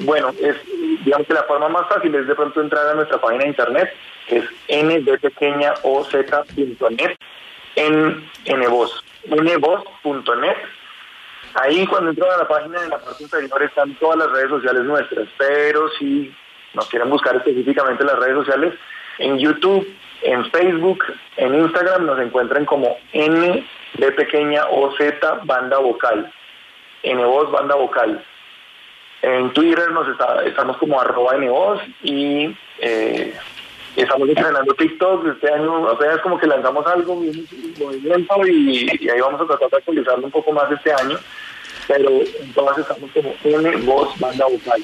Bueno, es, digamos que la forma más fácil es de pronto entrar a nuestra página de internet, que es ndpequeñaoz.net, en nvoz, nvoz.net Ahí cuando entran a la página de la parte inferior están todas las redes sociales nuestras, pero si nos quieren buscar específicamente las redes sociales, en YouTube, en Facebook, en Instagram nos encuentran como N de pequeña o Z banda vocal, N voz banda vocal. En Twitter nos estamos como arroba N voz y eh, estamos entrenando TikTok. Este año apenas como que lanzamos algo, movimiento y, ahí vamos a tratar de actualizarlo un poco más este año pero entonces estamos como N Voz Banda Vocal.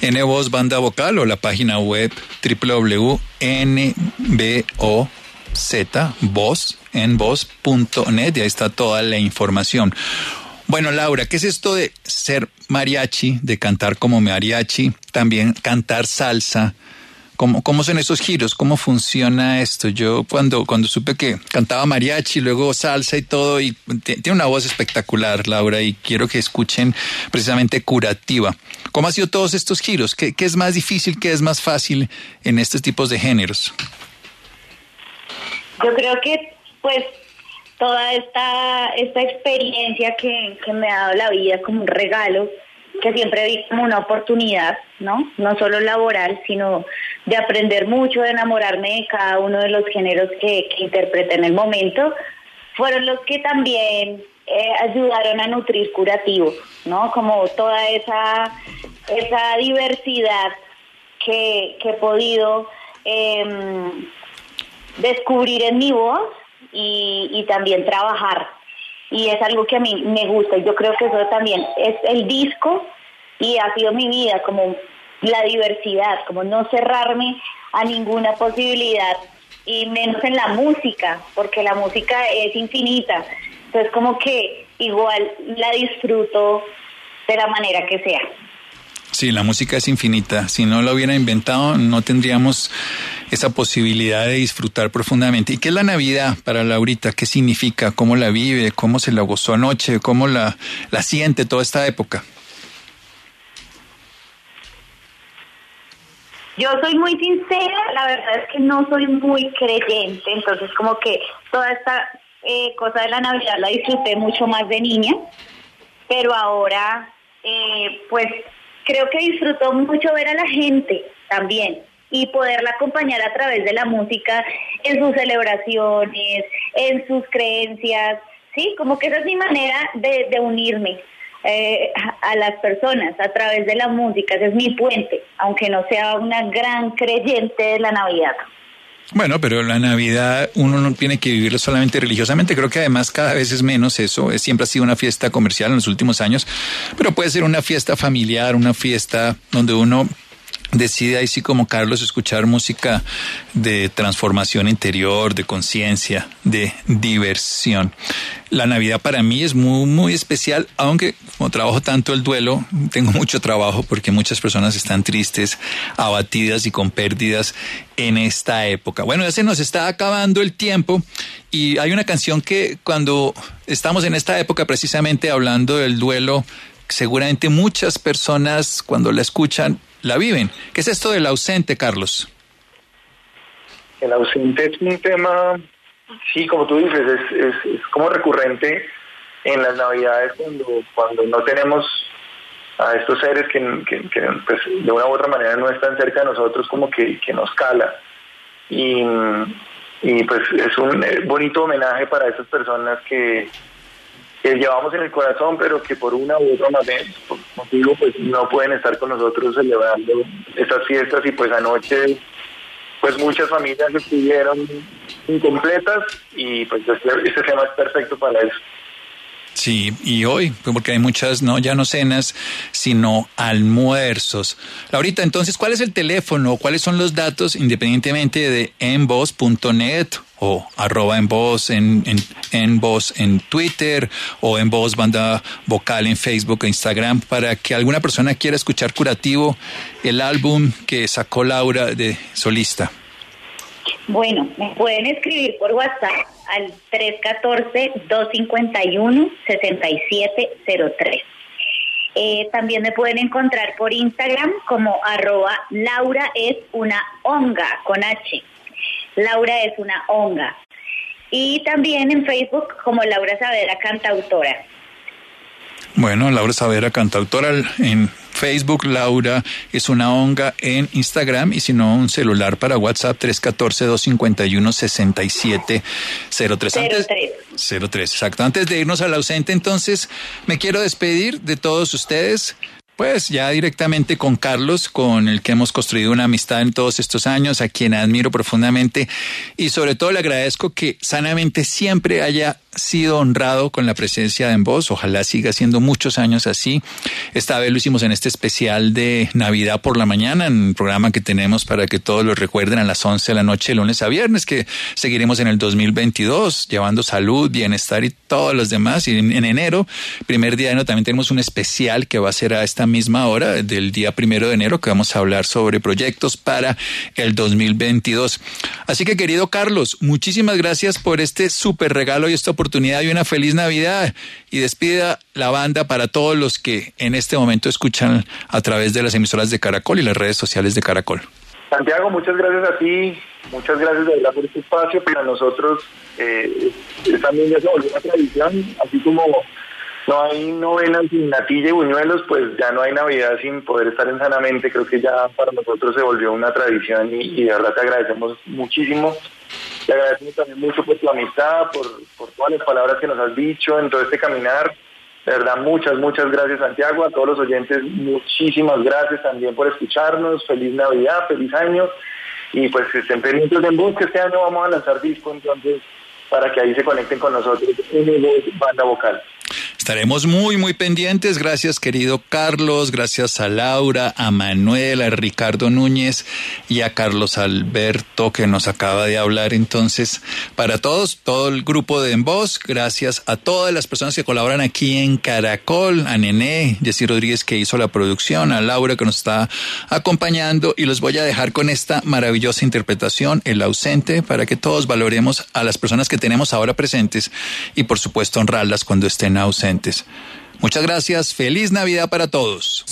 N Voz Banda Vocal o la página web www.nbozvoz.net y ahí está toda la información. Bueno, Laura, ¿qué es esto de ser mariachi, de cantar como mariachi, también cantar salsa? ¿Cómo, ¿Cómo son esos giros? ¿Cómo funciona esto? Yo cuando, cuando supe que cantaba mariachi, luego salsa y todo, y tiene una voz espectacular, Laura, y quiero que escuchen precisamente curativa. ¿Cómo ha sido todos estos giros? ¿Qué, qué es más difícil, qué es más fácil en estos tipos de géneros? Yo creo que, pues, toda esta, esta experiencia que, me ha dado la vida como un regalo, que siempre vi como una oportunidad, ¿no? No solo laboral, sino de aprender mucho, de enamorarme de cada uno de los géneros que, que interpreté en el momento, fueron los que también eh, ayudaron a nutrir curativo, ¿no? Como toda esa, esa diversidad que, que he podido em, descubrir en mi voz y, y también trabajar y es algo que a mí me gusta. Yo creo que eso también es el disco y ha sido mi vida, como la diversidad, como no cerrarme a ninguna posibilidad y menos en la música, porque la música es infinita. Entonces como que igual la disfruto de la manera que sea. Sí, la música es infinita. Si no la hubiera inventado, no tendríamos esa posibilidad de disfrutar profundamente. ¿Y qué es la Navidad para Laurita? ¿Qué significa? ¿Cómo la vive? ¿Cómo se la gozó anoche? ¿Cómo la, la siente toda esta época? Yo soy muy sincera, la verdad es que no soy muy creyente, entonces como que toda esta eh, cosa de la Navidad la disfruté mucho más de niña, pero ahora eh, pues creo que disfruto mucho ver a la gente también y poderla acompañar a través de la música en sus celebraciones, en sus creencias, sí, como que esa es mi manera de, unirme. Eh, a las personas a través de la música, ese es mi puente, aunque no sea una gran creyente de la Navidad. Bueno, pero la Navidad uno no tiene que vivirlo solamente religiosamente. Creo que además cada vez es menos eso. Siempre ha sido una fiesta comercial en los últimos años, pero puede ser una fiesta familiar, una fiesta donde uno decide ahí sí como Carlos escuchar música de transformación interior, de conciencia, de diversión. La Navidad para mí es muy, muy especial, aunque como trabajo tanto el duelo, tengo mucho trabajo porque muchas personas están tristes, abatidas y con pérdidas en esta época. Bueno, ya se nos está acabando el tiempo y hay una canción que cuando estamos en esta época precisamente hablando del duelo, seguramente muchas personas cuando la escuchan la viven. ¿Qué es esto del ausente, Carlos? El ausente es un tema, sí, como tú dices, es, es, como recurrente en las navidades cuando, cuando no tenemos a estos seres que, pues, de una u otra manera no están cerca de nosotros, como que, que nos cala. Y, y pues es un bonito homenaje para esas personas que, llevamos en el corazón, pero que por una u otra manera, por pues no pueden estar con nosotros celebrando estas fiestas y pues anoche pues muchas familias estuvieron incompletas y pues este, este tema es perfecto para eso. Sí, y hoy, pues, porque hay muchas, no, ya no cenas, sino almuerzos. Laurita, entonces, ¿cuál es el teléfono? ¿Cuáles son los datos, independientemente de envoz.net o arroba en voz en, en, en voz en Twitter o en voz banda vocal en Facebook e Instagram para que alguna persona quiera escuchar curativo el álbum que sacó Laura de solista. Bueno, me pueden escribir por WhatsApp al 314-251-6703. Eh, también me pueden encontrar por Instagram como arroba Laura es una onga con H. Laura es una onga. Y también en Facebook como Laura Saavedra Cantautora. Bueno, Laura Savera, cantautora en Facebook, Laura es una onga en Instagram y si no, un celular para WhatsApp 314-251-6703. 03, exacto. Antes de irnos al ausente, entonces, me quiero despedir de todos ustedes. Pues ya directamente con Carlos, con el que hemos construido una amistad en todos estos años, a quien admiro profundamente y sobre todo le agradezco que sanamente siempre haya sido honrado con la presencia de En Voz. Ojalá siga siendo muchos años así. Esta vez lo hicimos en este especial de Navidad por la mañana, en el programa que tenemos para que todos lo recuerden a las 11 de la noche, lunes a viernes, que seguiremos en el 2022, llevando salud, bienestar y todos los demás. Y en, en enero, primer día de enero, también tenemos un especial que va a ser a esta misma hora, del día primero de enero, que vamos a hablar sobre proyectos para el 2022. Así que, querido Carlos, muchísimas gracias por este súper regalo y esta oportunidad y una feliz Navidad. Y despida la banda para todos los que en este momento escuchan a través de las emisoras de Caracol y las redes sociales de Caracol. Santiago, muchas gracias a ti, muchas gracias de verdad por este espacio. Para nosotros eh, también ya una tradición, así como no hay novenas sin natilla y buñuelos, pues ya no hay Navidad sin poder estar en Sanamente. Creo que ya para nosotros se volvió una tradición y, de verdad te agradecemos muchísimo. Te agradecemos también mucho por tu amistad, por, todas las palabras que nos has dicho en todo este caminar. De verdad, muchas, muchas gracias Santiago, a todos los oyentes, muchísimas gracias también por escucharnos, feliz Navidad, feliz año y pues estén pendientes en bus que este año vamos a lanzar disco entonces para que ahí se conecten con nosotros en banda vocal. Estaremos muy, muy pendientes. Gracias, querido Carlos. Gracias a Laura, a Manuel, a Ricardo Núñez y a Carlos Alberto que nos acaba de hablar. Entonces, para todos, todo el grupo de En Voz, gracias a todas las personas que colaboran aquí en Caracol, a Nené, Jessy Rodríguez que hizo la producción, a Laura que nos está acompañando y los voy a dejar con esta maravillosa interpretación, El ausente, para que todos valoremos a las personas que tenemos ahora presentes y por supuesto honrarlas cuando estén ausentes siguientes. Muchas gracias. Feliz Navidad para todos.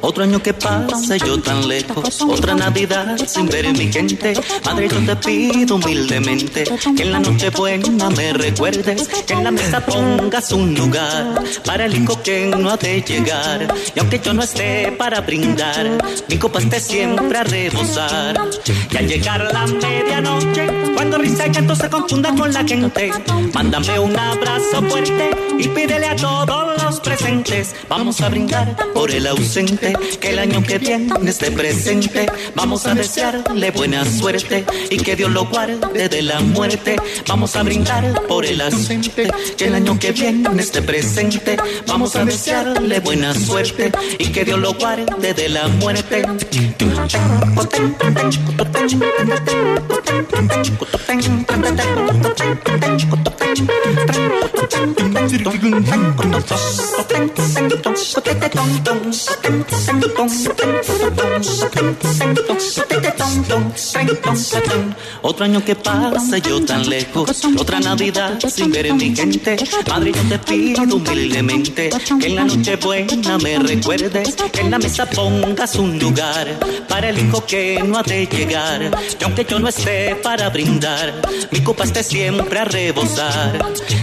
Otro año que pasa yo tan lejos, otra Navidad sin ver a mi gente. Madre, yo te pido humildemente que en la noche buena me recuerdes, que en la mesa pongas un lugar para el hijo que no ha de llegar. Y aunque yo no esté para brindar, mi copa esté siempre a rebosar. Y al llegar la medianoche, cuando risa y llanto se confunda con la gente, mándame un abrazo fuerte y pídele a todos Vamos a brindar por el ausente, que el año que viene esté presente. Vamos a desearle buena suerte y que Dios lo guarde de la muerte. Vamos a brindar por el ausente, que el año que viene esté presente. Vamos a desearle buena suerte y que Dios lo guarde de la muerte. Otro año que pasa yo tan lejos, otra Navidad sin ver a mi gente. Madre, yo te pido humildemente que en la noche buena me recuerdes, que en la mesa pongas un lugar para el hijo que no ha de llegar. Y aunque yo no esté para brindar, mi copa esté siempre a rebosar.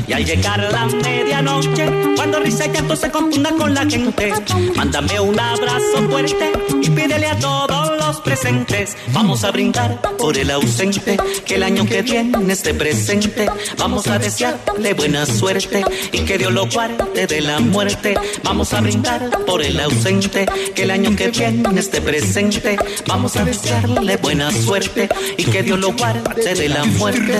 Y al llegar la medianoche, cuando risa y llanto se confunda con la gente. Mándame un abrazo fuerte y pídele a todos los presentes. Vamos a brindar por el ausente, que el año que viene esté presente. Vamos a desearle buena suerte y que Dios lo guarde de la muerte. Vamos a brindar por el ausente, que el año que viene esté presente. Vamos a desearle buena suerte y que Dios lo guarde de la muerte.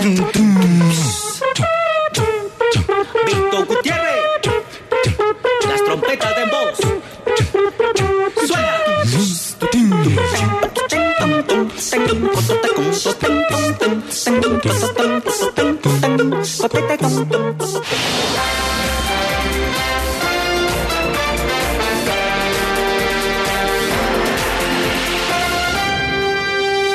Víctor Gutiérrez, las trompetas de voz. Suena.